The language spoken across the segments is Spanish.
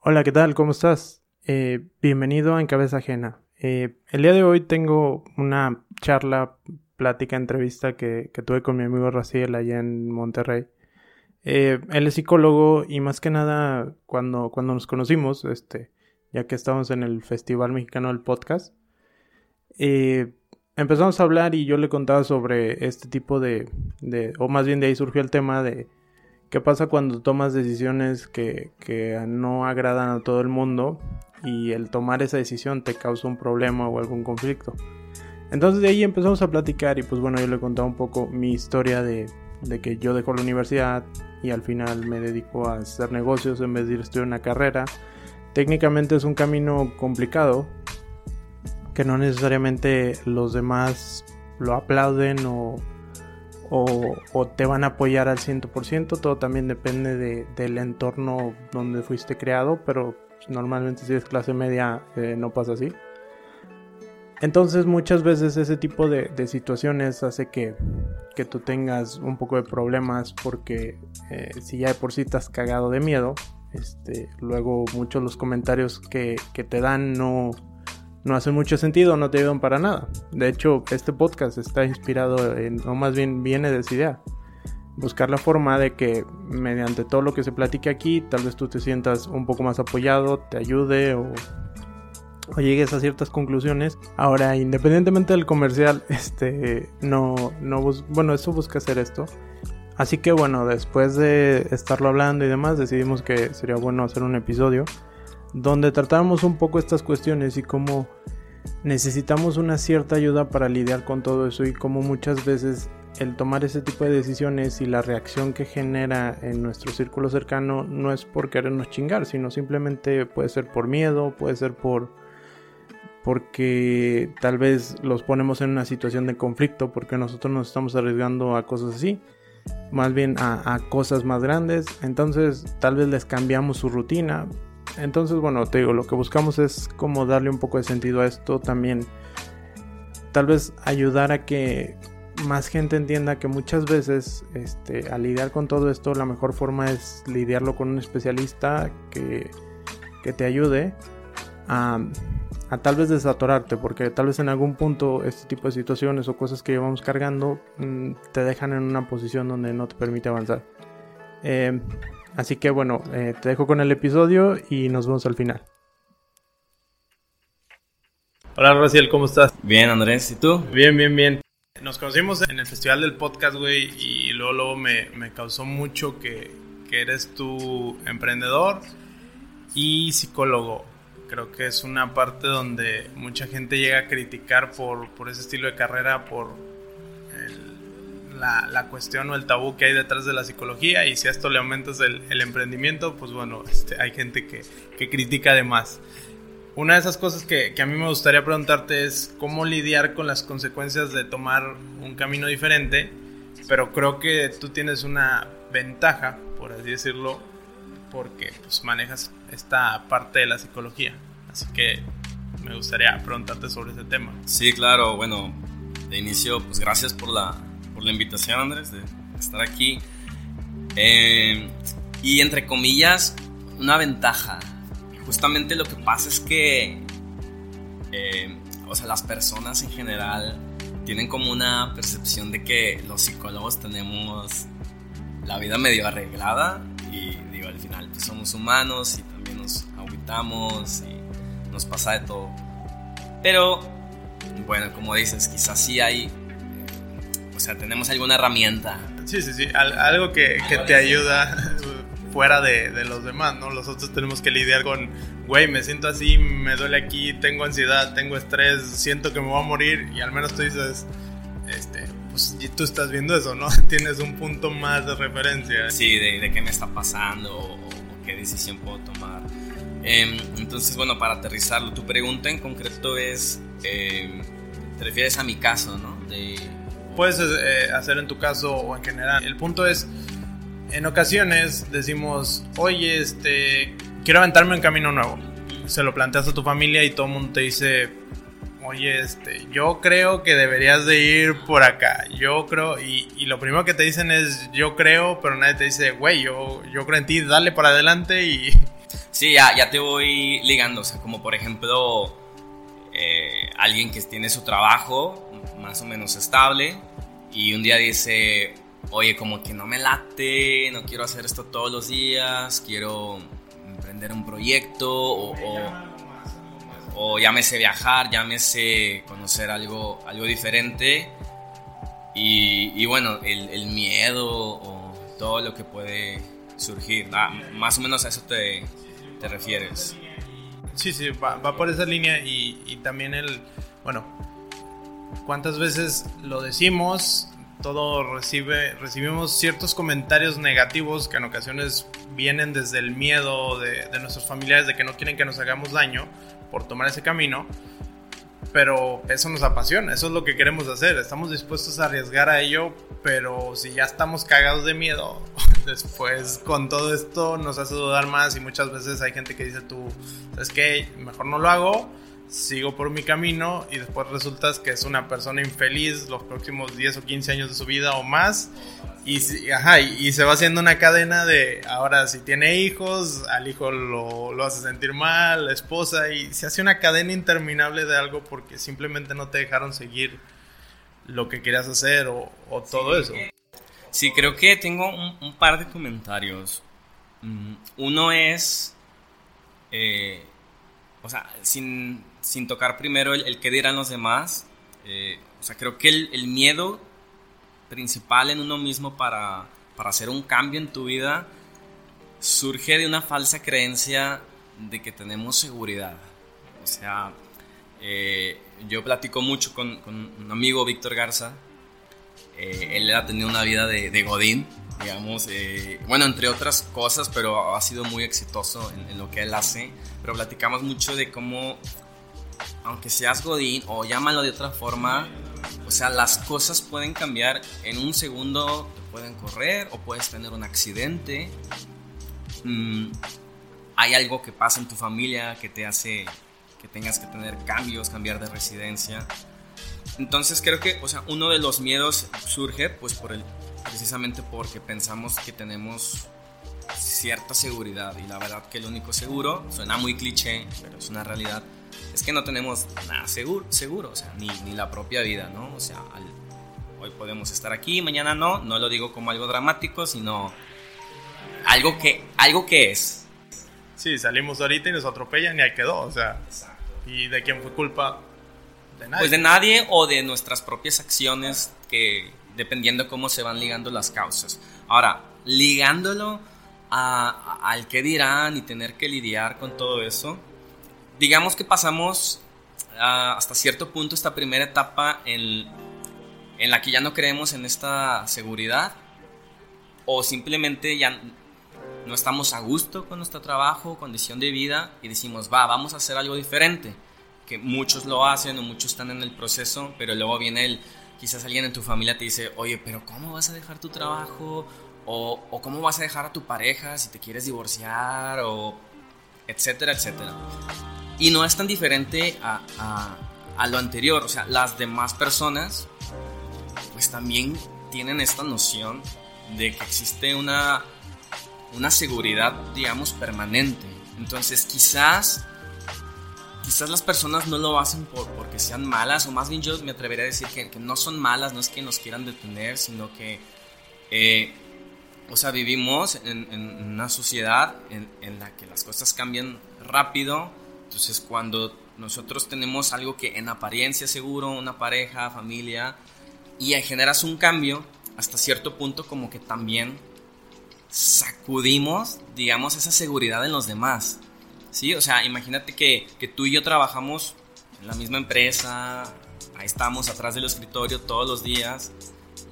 Hola, ¿qué tal? ¿Cómo estás? Eh, bienvenido en Cabeza Ajena. Eh, el día de hoy tengo una charla, plática, entrevista que, tuve con mi amigo Raciel allá en Monterrey. Eh, él es psicólogo y más que nada cuando, cuando nos conocimos, este, ya que estábamos en el Festival Mexicano del Podcast, empezamos a hablar y yo le contaba sobre este tipo de, de, o más bien de ahí surgió el tema de qué pasa cuando tomas decisiones que, no agradan a todo el mundo y el tomar esa decisión te causa un problema o algún conflicto. Entonces de ahí empezamos a platicar y pues bueno, yo le contaba un poco mi historia de, de que yo dejo la universidad y al final me dedico a hacer negocios en vez de ir a estudiar una carrera. Técnicamente es un camino complicado que no necesariamente los demás lo aplauden o, o, te van a apoyar al 100%, todo también depende de, del entorno donde fuiste creado, pero normalmente si es clase media eh, no pasa así. Entonces muchas veces ese tipo de, situaciones hace que, que, tú tengas un poco de problemas porque eh, si ya de por sí estás cagado de miedo, este, luego muchos los comentarios que, que te dan no, no hace mucho sentido, no te ayudan para nada. De hecho, este podcast está inspirado en, o más bien viene de esa idea. Buscar la forma de que mediante todo lo que se platique aquí, tal vez tú te sientas un poco más apoyado, te ayude o, o llegues a ciertas conclusiones. Ahora, independientemente del comercial, este, no, no, bueno, eso busca hacer esto. Así que bueno, después de estarlo hablando y demás, decidimos que sería bueno hacer un episodio donde tratamos un poco estas cuestiones y cómo necesitamos una cierta ayuda para lidiar con todo eso y cómo muchas veces el tomar ese tipo de decisiones y la reacción que genera en nuestro círculo cercano no es por querernos chingar, sino simplemente puede ser por miedo, puede ser por porque tal vez los ponemos en una situación de conflicto porque nosotros nos estamos arriesgando a cosas así, más bien a, a cosas más grandes, entonces tal vez les cambiamos su rutina, entonces, bueno, te digo, lo que buscamos es como darle un poco de sentido a esto también. Tal vez ayudar a que más gente entienda que muchas veces este, al lidiar con todo esto la mejor forma es lidiarlo con un especialista que, que te ayude a, a, tal vez desatorarte porque tal vez en algún punto este tipo de situaciones o cosas que llevamos cargando mm, te dejan en una posición donde no te permite avanzar. Eh, Así que bueno, eh, te dejo con el episodio y nos vemos al final. Hola Raciel, ¿cómo estás? Bien, Andrés, ¿y tú? Bien, bien, bien. Nos conocimos en el festival del podcast, güey, y luego, me, causó mucho que, eres tu emprendedor y psicólogo. Creo que es una parte donde mucha gente llega a criticar por, por ese estilo de carrera, por la, cuestión o el tabú que hay detrás de la psicología y si a esto le aumentas el, emprendimiento, pues bueno, este, hay gente que, que, critica además. Una de esas cosas que, que, a mí me gustaría preguntarte es cómo lidiar con las consecuencias de tomar un camino diferente, pero creo que tú tienes una ventaja, por así decirlo, porque pues, manejas esta parte de la psicología. Así que me gustaría preguntarte sobre ese tema. Sí, claro, bueno, de inicio, pues gracias por la, por la invitación, Andrés, de estar aquí. Eh, y entre comillas, una ventaja. Justamente lo que pasa es que, eh, o sea, las personas en general tienen como una percepción de que los psicólogos tenemos la vida medio arreglada y digo, al final pues somos humanos y también nos aguitamos y nos pasa de todo. Pero, bueno, como dices, quizás sí hay o sea, tenemos alguna herramienta. Sí, sí, sí, algo que, que te ayuda fuera de, de, los demás, ¿no? Los otros tenemos que lidiar con, güey, me siento así, me duele aquí, tengo ansiedad, tengo estrés, siento que me voy a morir y al menos tú dices, este, pues tú estás viendo eso, ¿no? Tienes un punto más de referencia. Sí, de, de qué me está pasando o, qué decisión puedo tomar. Em, entonces, bueno, para aterrizarlo, tu pregunta en concreto es, em, te refieres a mi caso, ¿no? De puedes eh, hacer en tu caso o en general. El punto es, en ocasiones decimos, oye, este, quiero aventarme en camino nuevo. Se lo planteas a tu familia y todo el mundo te dice, oye, este, yo creo que deberías de ir por acá. Yo creo, y, lo primero que te dicen es, yo creo, pero nadie te dice, güey, yo, yo creo en ti, dale para adelante y, Sí, ya, ya te voy ligando, o sea, como por ejemplo, alguien que tiene su trabajo más o menos estable y un día dice, oye, como que no me late, no quiero hacer esto todos los días, quiero emprender un proyecto o, o, llámese viajar, llámese conocer algo, algo diferente. Y, bueno, el, miedo o todo lo que puede surgir, ah, más o menos a eso te, te refieres. Sí, sí, va, por esa línea y, también el, bueno, ¿cuántas veces lo decimos? todo recibe, recibimos ciertos comentarios negativos que en ocasiones vienen desde el miedo de, de, nuestros familiares de que no quieren que nos hagamos daño por tomar ese camino. Pero eso nos apasiona, eso es lo que queremos hacer. Estamos dispuestos a arriesgar a ello, pero si ya estamos cagados de miedo, después con todo esto nos hace dudar más y muchas veces hay gente que dice tú, ¿sabes qué? Mejor no lo hago sigo por mi camino y después resulta que es una persona infeliz los próximos 10 o 15 años de su vida o más. Y, ajá, y, se va haciendo una cadena de, ahora si tiene hijos, al hijo lo, lo, hace sentir mal, la esposa, y se hace una cadena interminable de algo porque simplemente no te dejaron seguir lo que querías hacer o, todo eso. Sí, creo que tengo un, par de comentarios. Mm, uno es, eh, o sea, sin sin tocar primero el, qué dirán los demás. Eh, o sea, creo que el, el, miedo principal en uno mismo para, para hacer un cambio en tu vida surge de una falsa creencia de que tenemos seguridad. O sea, eh, yo platico mucho con, con, un amigo, Víctor Garza. Eh, él ha tenido una vida de, de Godín, digamos, bueno, entre otras cosas, pero ha sido muy exitoso en, en, lo que él hace. Pero platicamos mucho de cómo aunque seas Godín o llámalo de otra forma, o sea, las cosas pueden cambiar en un segundo, te pueden correr o puedes tener un accidente. Mm, hay algo que pasa en tu familia que te hace que tengas que tener cambios, cambiar de residencia. Entonces creo que, o sea, uno de los miedos surge pues por el precisamente porque pensamos que tenemos cierta seguridad y la verdad que el único seguro suena muy cliché, pero es una realidad es que no tenemos nada seguro, seguro o sea, ni, ni la propia vida, ¿no? O sea, hoy podemos estar aquí, mañana no, no lo digo como algo dramático, sino algo que, algo que es. Sí, salimos ahorita y nos atropellan y ahí quedó, o sea, ¿y de quién fue culpa? De nadie. Pues de nadie o de nuestras propias acciones que dependiendo cómo se van ligando las causas. Ahora, ligándolo al que dirán y tener que lidiar con todo eso, digamos que pasamos ah, hasta cierto punto esta primera etapa en, en la que ya no creemos en esta seguridad o simplemente ya no estamos a gusto con nuestro trabajo, condición de vida y decimos, va, vamos a hacer algo diferente, que muchos lo hacen o muchos están en el proceso, pero luego viene el, quizás alguien en tu familia te dice, oye, pero ¿cómo vas a dejar tu trabajo? O, o cómo vas a dejar a tu pareja si te quieres divorciar o etcétera, etcétera. Y no es tan diferente a, a, lo anterior, o sea, las demás personas pues también tienen esta noción de que existe una, una seguridad, digamos, permanente. Entonces quizás, quizás las personas no lo hacen por, porque sean malas, o más bien yo me atrevería a decir que, no son malas, no es que nos quieran detener, sino que, eh, o sea, vivimos en, en una sociedad en, en, la que las cosas cambian rápido, entonces, cuando nosotros tenemos algo que en apariencia seguro, una pareja, familia, y generas un cambio, hasta cierto punto como que también sacudimos, digamos, esa seguridad en los demás. ¿Sí? O sea, imagínate que, que tú y yo trabajamos en la misma empresa, ahí estamos atrás del escritorio todos los días,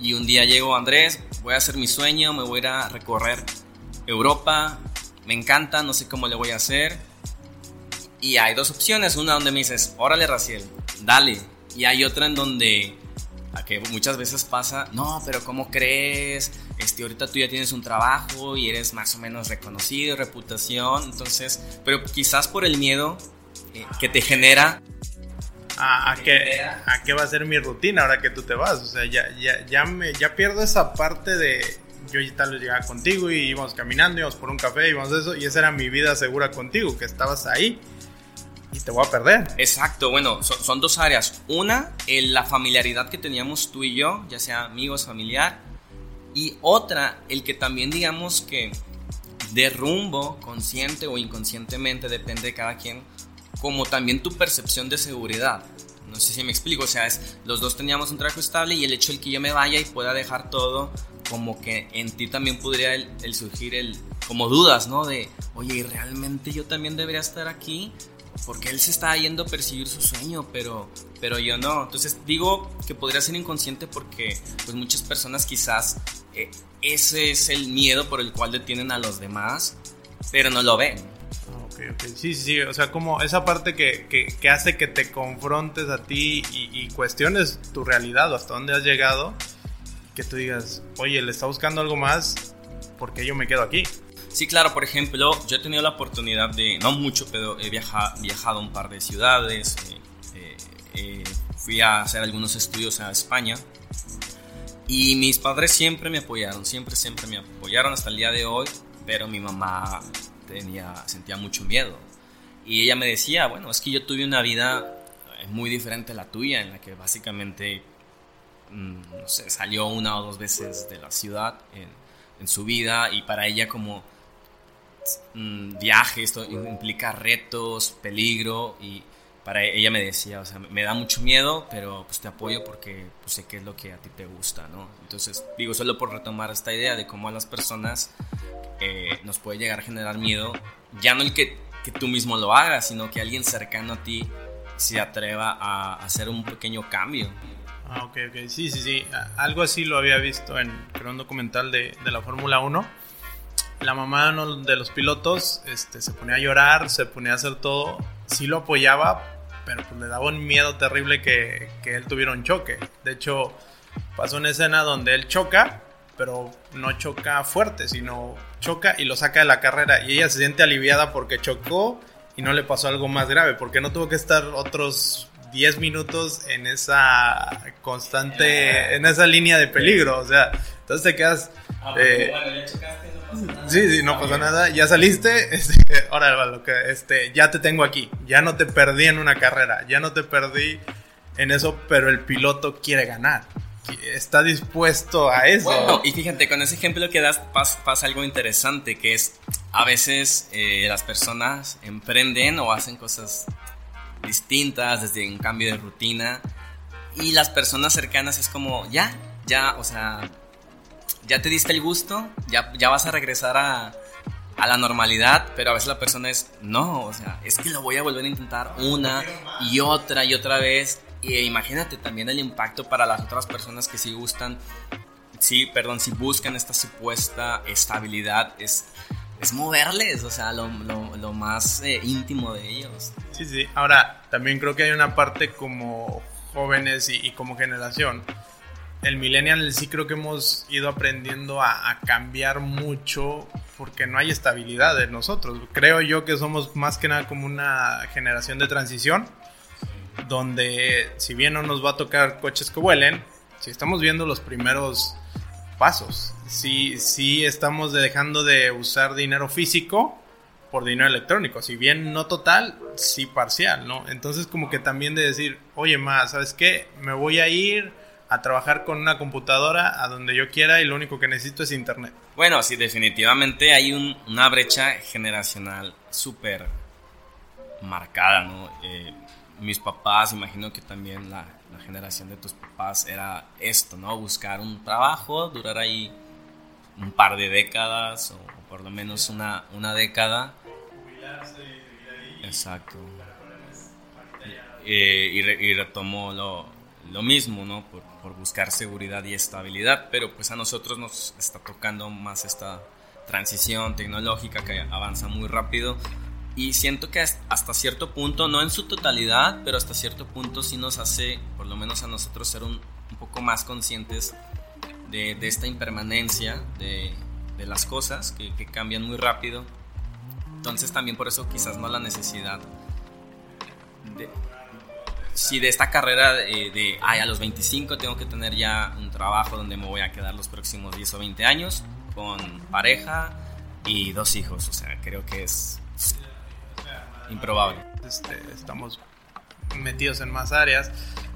y un día llego, Andrés, voy a hacer mi sueño, me voy a ir a recorrer Europa, me encanta, no sé cómo le voy a hacer, y hay dos opciones, una donde me dices, órale Raciel, dale. Y hay otra en donde, a que muchas veces pasa, no, pero ¿cómo crees? Este, ahorita tú ya tienes un trabajo y eres más o menos reconocido, reputación, entonces, pero quizás por el miedo eh, que te genera a, a, qué, a qué va a ser mi rutina ahora que tú te vas. O sea, ya, ya, ya, me, ya pierdo esa parte de, yo tal vez llegaba contigo y íbamos caminando, íbamos por un café, íbamos eso, y esa era mi vida segura contigo, que estabas ahí te voy a perder. Exacto, bueno, son, dos áreas. Una, la familiaridad que teníamos tú y yo, ya sea amigos, familiar, y otra, el que también digamos que de rumbo, consciente o inconscientemente, depende de cada quien, como también tu percepción de seguridad. No sé si me explico, o sea, es, los dos teníamos un trabajo estable y el hecho de que yo me vaya y pueda dejar todo, como que en ti también podría el, surgir el, como dudas, ¿no? De, oye, ¿y realmente yo también debería estar aquí? Porque él se está yendo a perseguir su sueño, pero, pero yo no. Entonces digo que podría ser inconsciente porque pues muchas personas quizás eh, ese es el miedo por el cual detienen a los demás, pero no lo ven. Sí, sí, sí, o sea, como esa parte que, que, hace que te confrontes a ti y, cuestiones tu realidad o hasta dónde has llegado, que tú digas, oye, le está buscando algo más, porque yo me quedo aquí? Sí, claro, por ejemplo, yo he tenido la oportunidad de, no mucho, pero he viajado, viajado a un par de ciudades, eh, eh, eh, fui a hacer algunos estudios a España y mis padres siempre me apoyaron, siempre, siempre me apoyaron hasta el día de hoy, pero mi mamá tenía, sentía mucho miedo. Y ella me decía, bueno, es que yo tuve una vida muy diferente a la tuya, en la que básicamente, mm, no salió una o dos veces de la ciudad en, en su vida y para ella como mm, viaje, esto implica retos, peligro y para ella me decía, o sea, me da mucho miedo, pero pues te apoyo porque pues, sé qué es lo que a ti te gusta, ¿no? Entonces, digo, solo por retomar esta idea de cómo a las personas eh, nos puede llegar a generar miedo, ya no el que, que, tú mismo lo hagas, sino que alguien cercano a ti se atreva a hacer un pequeño cambio. Ah, ok, ok, sí, sí, sí. Algo así lo había visto en un documental de, de la Fórmula 1. La mamá de los pilotos este, se ponía a llorar, se ponía a hacer todo. Sí lo apoyaba, pero pues le daba un miedo terrible que, que él tuviera un choque. De hecho, pasó una escena donde él choca, pero no choca fuerte, sino choca y lo saca de la carrera. Y ella se siente aliviada porque chocó y no le pasó algo más grave, porque no tuvo que estar otros 10 minutos en esa constante, en esa línea de peligro. O sea, entonces te quedas... Ah, eh, Sí, sí, no pasa nada. Ya saliste. Este, ahora, lo que, este, ya te tengo aquí. Ya no te perdí en una carrera. Ya no te perdí en eso, pero el piloto quiere ganar. Está dispuesto a eso. Bueno, y fíjate, con ese ejemplo que das pasa, algo interesante, que es a veces eh, las personas emprenden o hacen cosas distintas desde un cambio de rutina y las personas cercanas es como, ya, ya, o sea, ya te diste el gusto, ya, ya vas a regresar a, a la normalidad, pero a veces la persona es, no, o sea, es que lo voy a volver a intentar una y otra y otra vez. Y imagínate también el impacto para las otras personas que sí gustan, sí, perdón, si buscan esta supuesta estabilidad, es, es moverles, o sea, lo, lo, más eh, íntimo de ellos. Sí, sí, ahora también creo que hay una parte como jóvenes y, y como generación el millennial sí creo que hemos ido aprendiendo a, cambiar mucho porque no hay estabilidad en nosotros. Creo yo que somos más que nada como una generación de transición donde si bien no nos va a tocar coches que vuelen, si estamos viendo los primeros pasos, si, si estamos dejando de usar dinero físico por dinero electrónico, si bien no total, sí parcial, ¿no? Entonces como que también de decir, oye, más, ¿sabes qué? Me voy a ir a trabajar con una computadora a donde yo quiera y lo único que necesito es internet. Bueno, sí, definitivamente hay una brecha generacional súper marcada, ¿no? Eh, mis papás, imagino que también la, generación de tus papás era esto, ¿no? Buscar un trabajo, durar ahí un par de décadas o, por lo menos una, una década. Exacto. Eh, y, y retomó lo, lo mismo, ¿no? Por, buscar seguridad y estabilidad, pero pues a nosotros nos está tocando más esta transición tecnológica que avanza muy rápido y siento que hasta cierto punto, no en su totalidad, pero hasta cierto punto sí nos hace, por lo menos a nosotros, ser un, poco más conscientes de, esta impermanencia de, las cosas que, que cambian muy rápido. Entonces también por eso quizás no la necesidad de, si de esta carrera de, ay, a los 25 tengo que tener ya un trabajo donde me voy a quedar los próximos 10 o 20 años, con pareja y dos hijos. O sea, creo que es improbable. Este, estamos metidos en más áreas.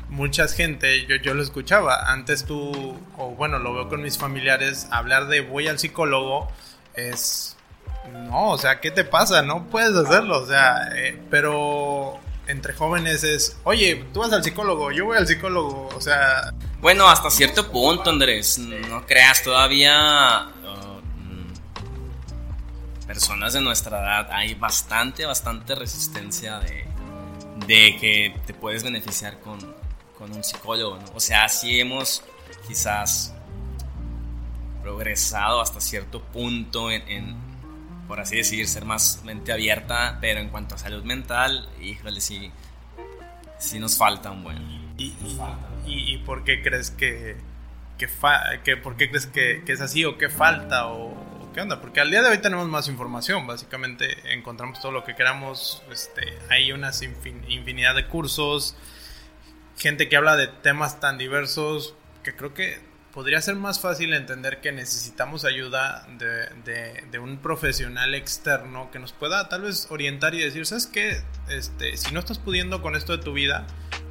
Mucha gente, yo, yo lo escuchaba, antes tú, o bueno, lo veo con mis familiares, hablar de voy al psicólogo es... No, o sea, ¿qué te pasa? No puedes hacerlo, o sea, eh, pero entre jóvenes es, oye, tú vas al psicólogo, yo voy al psicólogo, o sea... Bueno, hasta cierto punto, Andrés, no creas, todavía uh, personas de nuestra edad hay bastante, bastante resistencia de, de que te puedes beneficiar con, con un psicólogo, ¿no? O sea, sí hemos quizás progresado hasta cierto punto en por así decir, ser más mente abierta, pero en cuanto a salud mental, híjole, sí, sí nos falta un buen. ¿Y, y, por qué crees que, que, que por qué crees que, que, es así o qué falta o, qué onda? Porque al día de hoy tenemos más información, básicamente encontramos todo lo que queramos, este, hay una infinidad de cursos, gente que habla de temas tan diversos que creo que podría ser más fácil entender que necesitamos ayuda de, un profesional externo que nos pueda tal vez orientar y decir, ¿sabes qué? Este, si no estás pudiendo con esto de tu vida,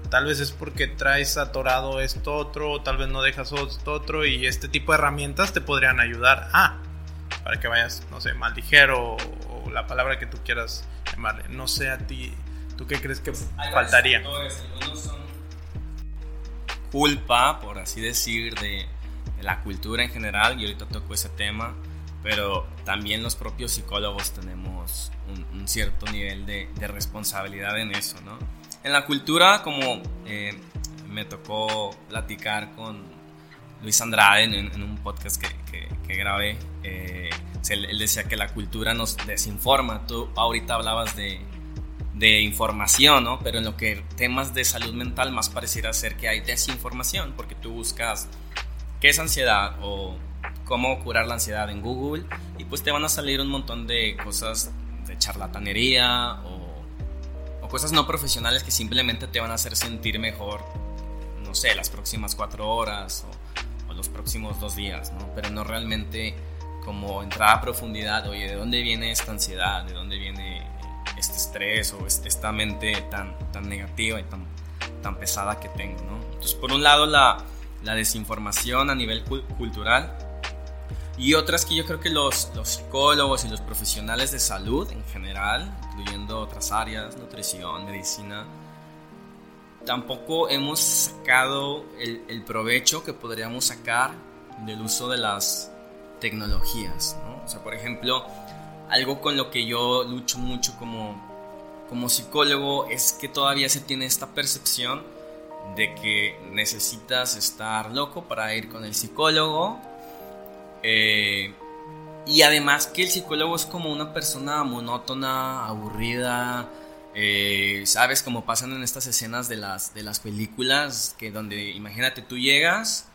tal vez es porque traes atorado esto otro, tal vez no dejas esto otro y este tipo de herramientas te podrían ayudar a, para que vayas, no sé, más ligero o, la palabra que tú quieras llamarle. No sé a ti, ¿tú qué crees que faltaría? Culpa, por así decir, de, la cultura en general, y ahorita toco ese tema, pero también los propios psicólogos tenemos un, cierto nivel de, responsabilidad en eso, ¿no? En la cultura, como eh, me tocó platicar con Luis Andrade en, un podcast que, que, grabé, eh, él decía que la cultura nos desinforma. Tú ahorita hablabas de, de información, ¿no? Pero en lo que temas de salud mental más pareciera ser que hay desinformación, porque tú buscas qué es ansiedad o cómo curar la ansiedad en Google y pues te van a salir un montón de cosas de charlatanería o, cosas no profesionales que simplemente te van a hacer sentir mejor, no sé, las próximas cuatro horas o, o los próximos dos días, ¿no? Pero no realmente como entrar a profundidad, oye, ¿de dónde viene esta ansiedad? ¿De dónde viene este estrés o esta mente tan, tan negativa y tan, tan pesada que tengo, ¿no? Entonces, por un lado, la, la desinformación a nivel cultural y otras que yo creo que los, los psicólogos y los profesionales de salud en general, incluyendo otras áreas, nutrición, medicina, tampoco hemos sacado el, el, provecho que podríamos sacar del uso de las tecnologías. ¿no? O sea, por ejemplo, algo con lo que yo lucho mucho como, como psicólogo es que todavía se tiene esta percepción de que necesitas estar loco para ir con el psicólogo. Eh, y además que el psicólogo es como una persona monótona, aburrida. Eh, Sabes, como pasan en estas escenas de las, de las películas, que donde imagínate tú llegas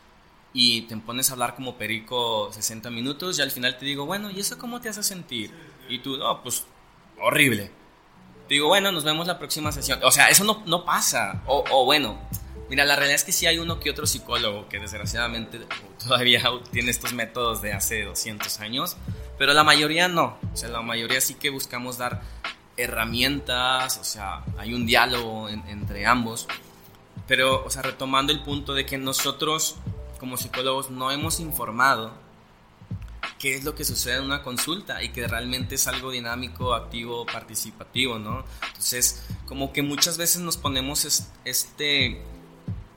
y te pones a hablar como perico 60 minutos y al final te digo, bueno, ¿y eso cómo te hace sentir? Y tú, no, pues horrible. Digo, bueno, nos vemos la próxima sesión. O sea, eso no, no pasa. O, o, bueno, mira, la realidad es que sí hay uno que otro psicólogo que desgraciadamente todavía tiene estos métodos de hace 200 años, pero la mayoría no. O sea, la mayoría sí que buscamos dar herramientas, o sea, hay un diálogo entre ambos. Pero, o sea, retomando el punto de que nosotros como psicólogos no hemos informado qué es lo que sucede en una consulta y que realmente es algo dinámico, activo, participativo, ¿no? Entonces, como que muchas veces nos ponemos este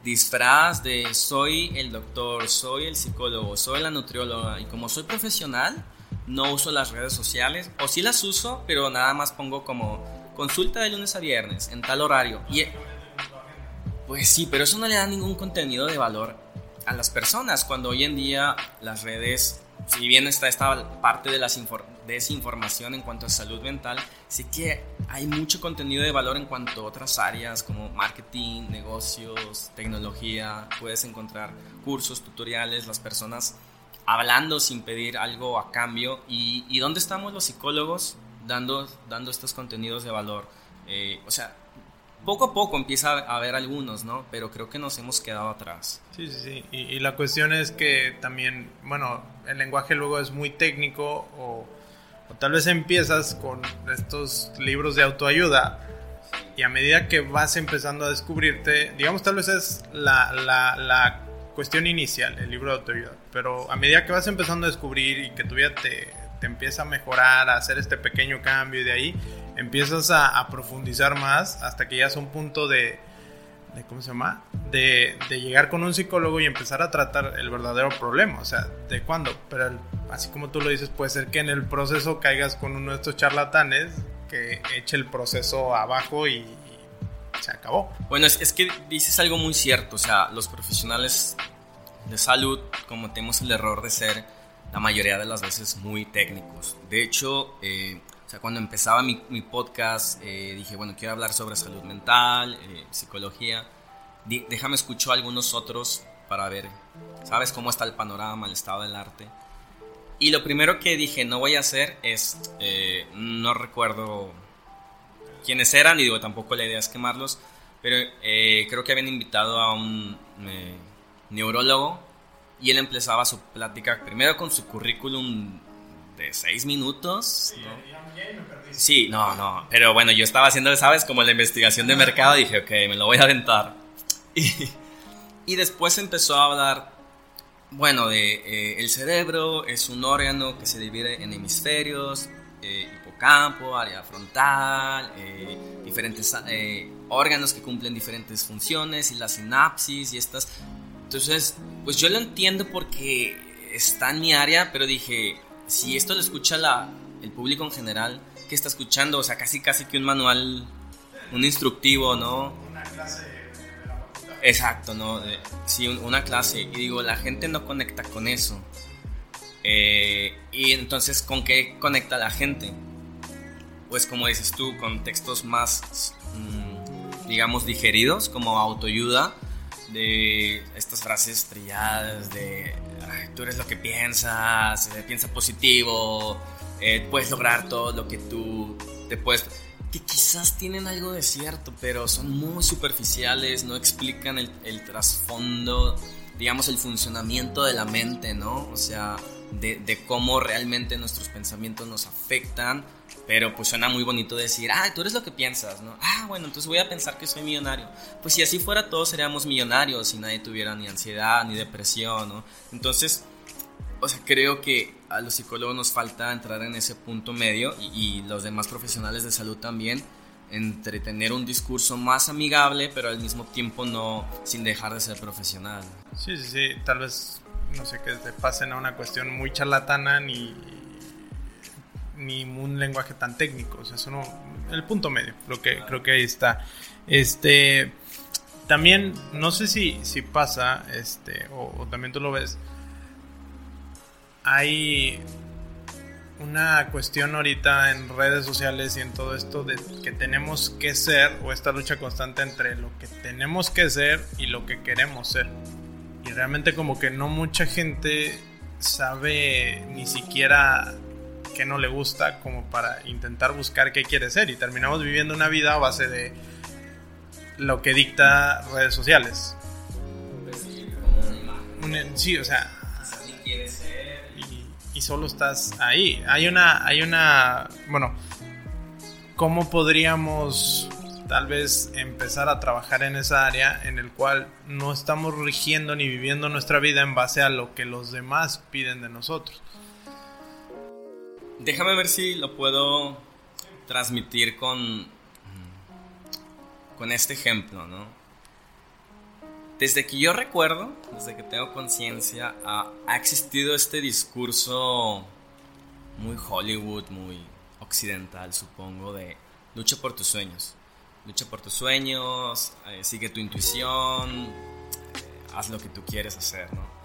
disfraz de soy el doctor, soy el psicólogo, soy la nutrióloga y como soy profesional, no uso las redes sociales o sí las uso, pero nada más pongo como consulta de lunes a viernes en tal horario. Y pues sí, pero eso no le da ningún contenido de valor a las personas, cuando hoy en día las redes, si bien está esta parte de la desinformación en cuanto a salud mental, sí que hay mucho contenido de valor en cuanto a otras áreas como marketing, negocios, tecnología, puedes encontrar cursos, tutoriales, las personas hablando sin pedir algo a cambio y, dónde estamos los psicólogos dando, dando estos contenidos de valor. Eh, o sea, poco a poco empieza a haber algunos, ¿no? Pero creo que nos hemos quedado atrás. Sí, sí, sí. Y, la cuestión es que también, bueno, el lenguaje luego es muy técnico o, tal vez empiezas con estos libros de autoayuda y a medida que vas empezando a descubrirte, digamos, tal vez es la, la, cuestión inicial, el libro de autoayuda, pero a medida que vas empezando a descubrir y que tu vida te, te empieza a mejorar, a hacer este pequeño cambio de ahí empiezas a, profundizar más hasta que ya es un punto de, de ¿cómo se llama? De, de, llegar con un psicólogo y empezar a tratar el verdadero problema, o sea, ¿de cuándo? Pero así como tú lo dices, puede ser que en el proceso caigas con uno de estos charlatanes que eche el proceso abajo y, se acabó. Bueno, es, es, que dices algo muy cierto, o sea, los profesionales de salud cometemos el error de ser la mayoría de las veces muy técnicos. De hecho, eh, o sea, cuando empezaba mi, mi podcast, eh, dije, bueno, quiero hablar sobre salud mental, eh, psicología. déjame escuchar algunos otros para ver, ¿sabes cómo está el panorama, el estado del arte? Y lo primero que dije, no voy a hacer es, no recuerdo quiénes eran, y digo, tampoco la idea es quemarlos, pero creo que habían invitado a un neurólogo y él empezaba su plática primero con su currículum de seis minutos. Sí, no, no. Pero bueno, yo estaba haciendo, ¿sabes? Como la investigación de mercado. Dije, ok, me lo voy a aventar. Y, después empezó a hablar, bueno, de eh, el cerebro es un órgano que se divide en hemisferios, eh, hipocampo, área frontal, eh, diferentes órganos que cumplen diferentes funciones y la sinapsis y estas. Entonces, pues yo lo entiendo porque está en mi área, pero dije, si esto lo escucha la, el público en general, ¿qué está escuchando? O sea, casi casi que un manual, un instructivo, ¿no? Una clase Exacto, ¿no? Sí, una clase. Y digo, la gente no conecta con eso. Eh, y entonces, ¿con qué conecta la gente? Pues como dices tú, con textos más, mm, digamos, digeridos, como autoayuda de estas frases trilladas de tú eres lo que piensas, eh, piensa positivo, eh, puedes lograr todo lo que tú te puedes... Que quizás tienen algo de cierto, pero son muy superficiales, no explican el, el trasfondo, digamos, el funcionamiento de la mente, ¿no? O sea, de, cómo realmente nuestros pensamientos nos afectan pero pues suena muy bonito decir, ah, tú eres lo que piensas, ¿no? Ah, bueno, entonces voy a pensar que soy millonario. Pues si así fuera todos seríamos millonarios y nadie tuviera ni ansiedad ni depresión, ¿no? Entonces, o sea, creo que a los psicólogos nos falta entrar en ese punto medio y, los demás profesionales de salud también, entre tener un discurso más amigable, pero al mismo tiempo no sin dejar de ser profesional. Sí, sí, sí, tal vez, no sé, que te pasen a una cuestión muy charlatana ni ni un lenguaje tan técnico. O sea, eso no. El punto medio, creo que, creo que ahí está. Este. También, no sé si, si pasa, este, o, también tú lo ves. Hay una cuestión ahorita en redes sociales y en todo esto de que tenemos que ser, o esta lucha constante entre lo que tenemos que ser y lo que queremos ser. Y realmente como que no mucha gente sabe ni siquiera qué no le gusta como para intentar buscar qué quiere ser y terminamos viviendo una vida a base de lo que dicta redes sociales. Sí, o sea, y, y solo estás ahí. Hay una, hay una, bueno, ¿cómo podríamos tal vez empezar a trabajar en esa área en el cual no estamos rigiendo ni viviendo nuestra vida en base a lo que los demás piden de nosotros? Déjame ver si lo puedo transmitir con, con este ejemplo, ¿no? Desde que yo recuerdo, desde que tengo conciencia, ha, existido este discurso muy Hollywood, muy occidental, supongo, de lucha por tus sueños. Lucha por tus sueños, eh, sigue tu intuición, eh, haz lo que tú quieres hacer, ¿no?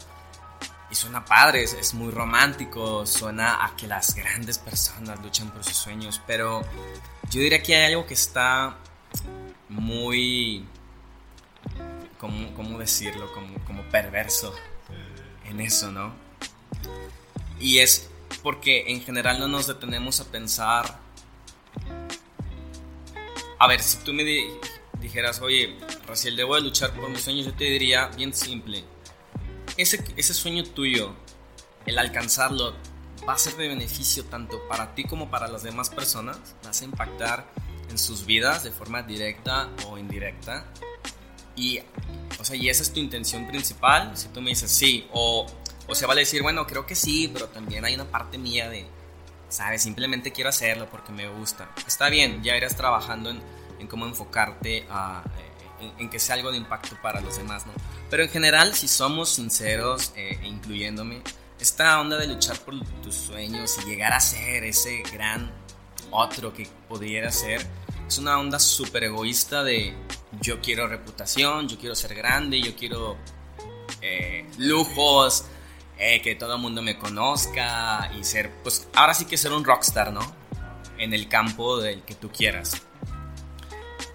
y suena padre, es, muy romántico, suena a que las grandes personas luchan por sus sueños, pero yo diría que hay algo que está muy, ¿cómo, cómo decirlo? Como, como perverso en eso, ¿no? Y es porque en general no nos detenemos a pensar, a ver, si tú me dijeras, oye, Raciel, debo de luchar por mis sueños, yo te diría bien simple. Ese, ese sueño tuyo, el alcanzarlo, va a ser de beneficio tanto para ti como para las demás personas. Vas a impactar en sus vidas de forma directa o indirecta. Y, o sea, y esa es tu intención principal. Si tú me dices sí, o, o se vale decir, bueno, creo que sí, pero también hay una parte mía de, ¿sabes? Simplemente quiero hacerlo porque me gusta. Está bien, ya irás trabajando en, en cómo enfocarte a, en, que sea algo de impacto para los demás, ¿no? Pero en general, si somos sinceros, eh, e incluyéndome, esta onda de luchar por tus sueños y llegar a ser ese gran otro que pudiera ser, es una onda súper egoísta de yo quiero reputación, yo quiero ser grande, yo quiero eh, lujos, eh, que todo el mundo me conozca y ser, pues ahora sí que ser un rockstar, ¿no? En el campo del que tú quieras.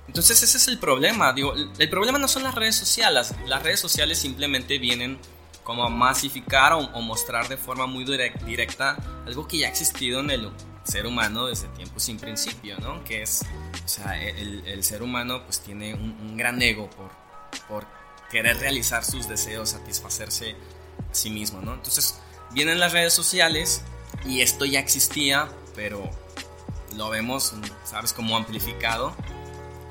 Entonces ese es el problema, digo, el problema no son las redes sociales, las redes sociales simplemente vienen como a masificar o, mostrar de forma muy directa algo que ya ha existido en el ser humano desde tiempos sin principio, ¿no? Que es, o sea, el, ser humano pues tiene un, gran ego por, por querer realizar sus deseos, satisfacerse sí mismo, ¿no? Entonces vienen las redes sociales y esto ya existía, pero lo vemos, ¿sabes? Como amplificado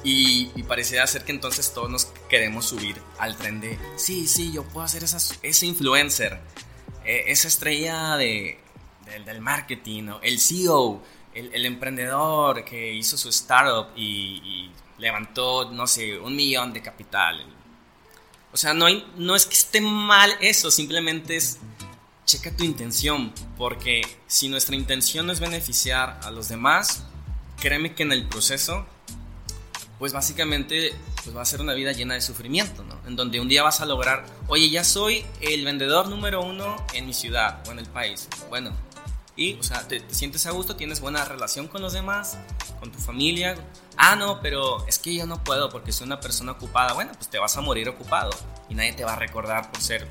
y, y parecía ser que entonces todos nos queremos subir al tren de, sí, sí, yo puedo esa, ese influencer, e, esa estrella de, del, marketing, el CEO, el, emprendedor que hizo su startup y, levantó, no sé, un millón de capital. O sea, no, no es que esté mal eso, simplemente es checa tu intención, porque si nuestra intención no es beneficiar a los demás, créeme que en el proceso pues básicamente pues va a ser una vida llena de sufrimiento, ¿no? En donde un día vas a lograr, oye, ya soy el vendedor número uno en mi ciudad o en el país. Bueno, y, o sea, te, sientes a gusto, tienes buena relación con los demás, con tu familia. Ah, no, pero es que yo no puedo porque soy una persona ocupada. Bueno, pues te vas a morir ocupado y nadie te va a recordar por ser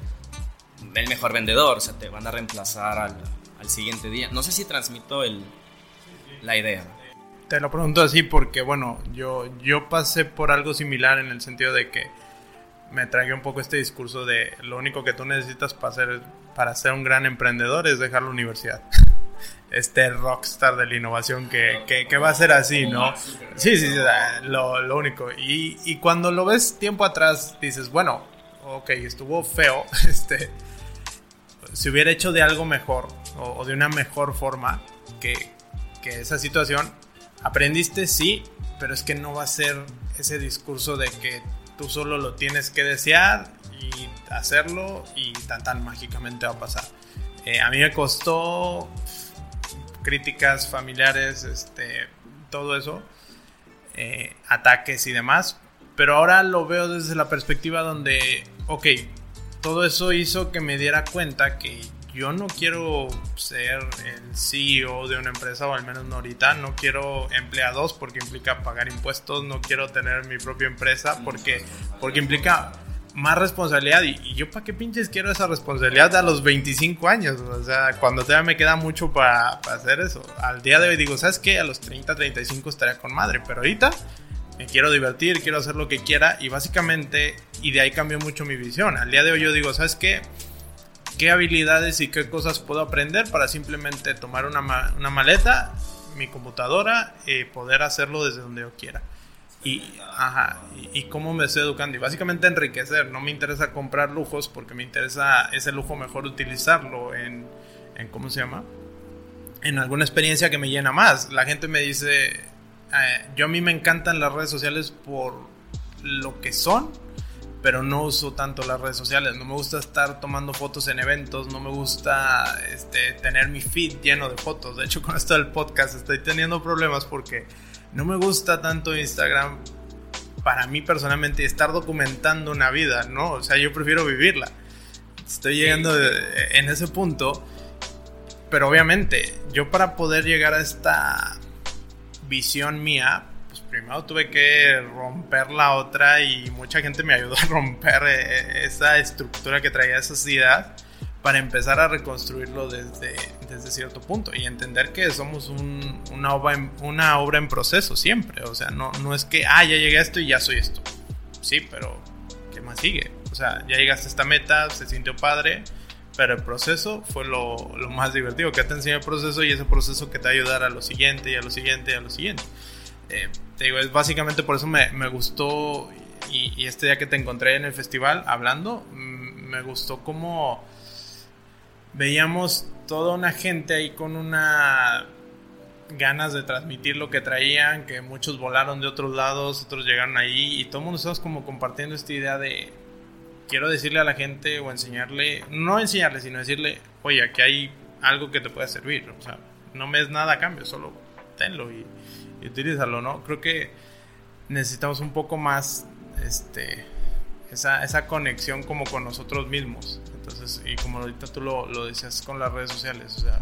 el mejor vendedor, o sea, te van a reemplazar al, al siguiente día. No sé si transmito el, la idea. Te lo pregunto así porque, bueno, yo, yo pasé por algo similar en el sentido de que me tragué un poco este discurso de lo único que tú necesitas para ser, para ser un gran emprendedor es dejar la universidad. Este rockstar de la innovación que, que, va a ser así, ¿no? Sí, sí, lo, lo único. Y, y, cuando lo ves tiempo atrás, dices, bueno, ok, estuvo feo, este, si hubiera hecho de algo mejor o, o de una mejor forma que, que esa situación, Aprendiste, sí, pero es que no va a ser ese discurso de que tú solo lo tienes que desear y hacerlo y tan tan mágicamente va a pasar. Eh, a mí me costó críticas familiares, este, todo eso, eh, ataques y demás, pero ahora lo veo desde la perspectiva donde, ok, todo eso hizo que me diera cuenta que yo no quiero ser el CEO de una empresa, o al menos no ahorita, no quiero empleados porque implica pagar impuestos, no quiero tener mi propia empresa porque, porque implica más responsabilidad y, yo para qué pinches quiero esa responsabilidad a los 25 años, o sea, cuando todavía me queda mucho para, hacer eso. Al día de hoy digo, ¿sabes qué? A los 30, 35 estaría con madre, pero ahorita me quiero divertir, quiero hacer lo que quiera y básicamente, y de ahí cambió mucho mi visión. Al día de hoy yo digo, ¿sabes qué? qué habilidades y qué cosas puedo aprender para simplemente tomar una, maleta, mi computadora y poder hacerlo desde donde yo quiera. Y, ajá, y, cómo me estoy educando. Y básicamente enriquecer. No me interesa comprar lujos porque me interesa ese lujo mejor utilizarlo en, en ¿cómo se llama? En alguna experiencia que me llena más. La gente me dice, eh, yo a mí me encantan las redes sociales por lo que son pero no uso tanto las redes sociales. No me gusta estar tomando fotos en eventos, no me gusta este, tener mi feed lleno de fotos. De hecho, con esto del podcast estoy teniendo problemas porque no me gusta tanto Instagram para mí personalmente estar documentando una vida, ¿no? O sea, yo prefiero vivirla. Estoy llegando en ese punto, pero obviamente yo para poder llegar a esta visión mía, primero tuve que romper la otra y mucha gente me ayudó a romper eh, esa estructura que traía esa sociedad para empezar a reconstruirlo desde, desde cierto punto y entender que somos una, obra en, una obra en proceso siempre. O sea, no, no es que, ah, ya llegué a esto y ya soy esto. Sí, pero ¿qué más sigue? O sea, ya llegaste a esta meta, se sintió padre, pero el proceso fue lo, lo más divertido, que te enseña el proceso y ese proceso que te va a ayudar a lo siguiente y a lo siguiente y a lo siguiente. Eh, te digo, es básicamente por eso me, me gustó y, y, este día que te encontré en el festival hablando, me gustó como veíamos toda una gente ahí con una ganas de transmitir lo que traían, que muchos volaron de otros lados, otros llegaron ahí y todo el mundo estamos como compartiendo esta idea de quiero decirle a la gente o enseñarle, no enseñarle, sino decirle, oye, aquí hay algo que te puede servir, o sea, no me es nada a cambio, solo tenlo y, y utilízalo, ¿no? Creo que necesitamos un poco más, este, esa, esa conexión como con nosotros mismos. Entonces, y como ahorita tú lo, lo decías con las redes sociales, o sea,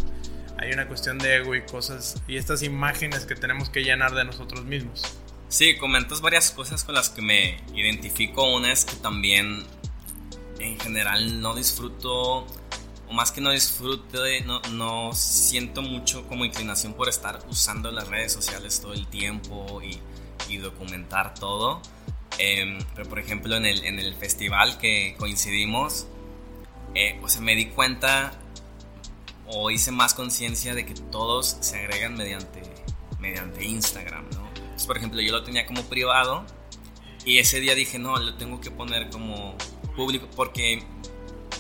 hay una cuestión de ego y cosas, y estas imágenes que tenemos que llenar de nosotros mismos. Sí, comentas varias cosas con las que me identifico. Una es que también en general no disfruto, o más que no disfruto, no, no siento mucho como inclinación por estar usando las redes sociales todo el tiempo y, y documentar todo. Em, pero por ejemplo en el, en el festival que coincidimos, eh, o sea, me di cuenta o hice más conciencia de que todos se agregan mediante, mediante Instagram, ¿no? Entonces, por ejemplo, yo lo tenía como privado y ese día dije, no, lo tengo que poner como público porque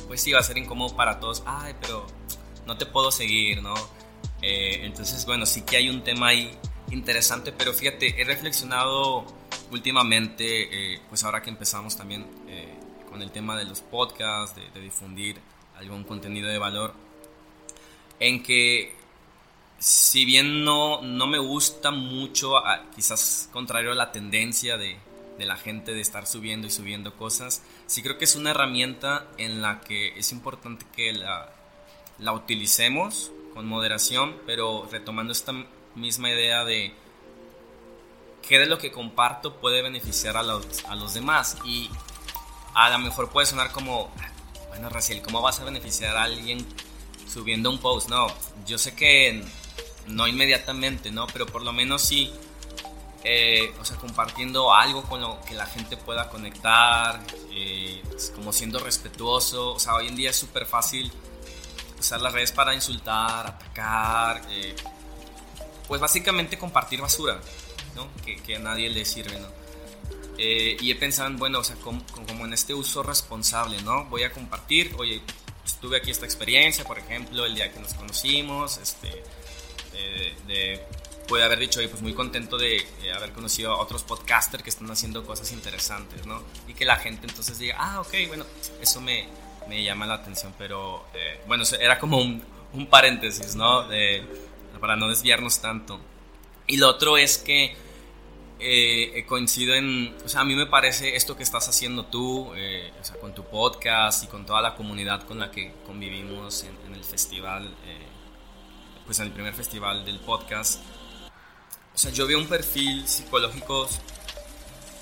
pues sí, va a ser incómodo para todos. Ay, pero no te puedo seguir, ¿no? Eh, entonces, bueno, sí que hay un tema ahí interesante, pero fíjate, he reflexionado últimamente, eh, pues ahora que empezamos también con el tema de los podcasts, de, difundir algún contenido de valor, en que si bien no, no me gusta mucho, quizás contrario a la tendencia de, de la gente de estar subiendo y subiendo cosas, sí creo que es una herramienta en la que es importante que la, la utilicemos con moderación, pero retomando esta misma idea de qué de lo que comparto puede beneficiar a los, a los demás. Y a lo mejor puede sonar como, bueno, Raciel, ¿cómo vas a beneficiar a alguien subiendo un post? No, yo sé que no inmediatamente, ¿no? Pero por lo menos sí, eh, o sea, compartiendo algo con lo que la gente pueda conectar, eh, como siendo respetuoso. O sea, hoy en día es súper fácil usar las redes para insultar, atacar, eh, pues básicamente compartir basura. Que, a nadie le sirve, ¿no? Eh, y he pensado, bueno, o sea, como, en este uso responsable, ¿no? Voy a compartir, oye, estuve aquí esta experiencia, por ejemplo, el día que nos conocimos, este, de, puede haber dicho, oye, pues muy contento de haber conocido a otros podcasters que están haciendo cosas interesantes, ¿no? Y que la gente entonces diga, ah, ok, bueno, eso me, me llama la atención, pero eh, bueno, era como un, un paréntesis, ¿no? De, para no desviarnos tanto. Y lo otro es que eh, coincido en, o sea, a mí me parece esto que estás haciendo tú, eh, o sea, con tu podcast y con toda la comunidad con la que convivimos en, el festival, eh, pues en el primer festival del podcast. O sea, yo veo un perfil psicológico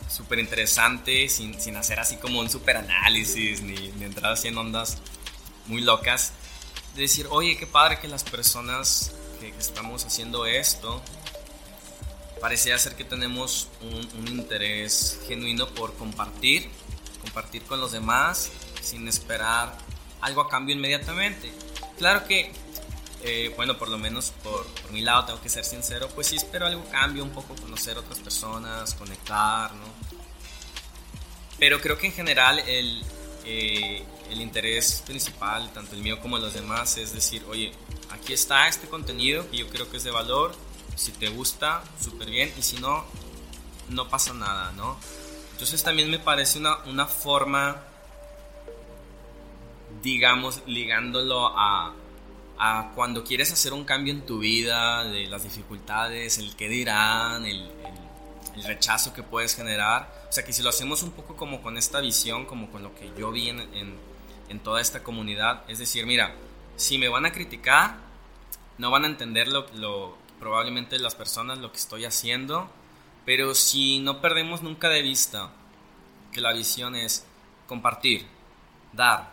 súper interesante, sin, sin, hacer así como un súper análisis, ni, ni entrar así en ondas muy locas. De decir, oye, qué padre que las personas que estamos haciendo esto, parecía ser que tenemos un, interés genuino por compartir, compartir con los demás sin esperar algo a cambio inmediatamente. Claro que, eh, bueno, por lo menos por, mi lado tengo que ser sincero, pues sí espero algo a cambio, un poco conocer otras personas, conectar, ¿no? Pero creo que en general el, eh, el interés principal, tanto el mío como los demás, es decir, oye, aquí está este contenido que yo creo que es de valor, si te gusta, súper bien. Y si no, no pasa nada, ¿no? Entonces también me parece una, una forma, digamos, ligándolo a, a, cuando quieres hacer un cambio en tu vida, de las dificultades, el qué dirán, el, el, rechazo que puedes generar. O sea que si lo hacemos un poco como con esta visión, como con lo que yo vi en, en, en toda esta comunidad, es decir, mira, si me van a criticar, no van a entender lo, lo, probablemente las personas lo que estoy haciendo, pero si no perdemos nunca de vista que la visión es compartir, dar,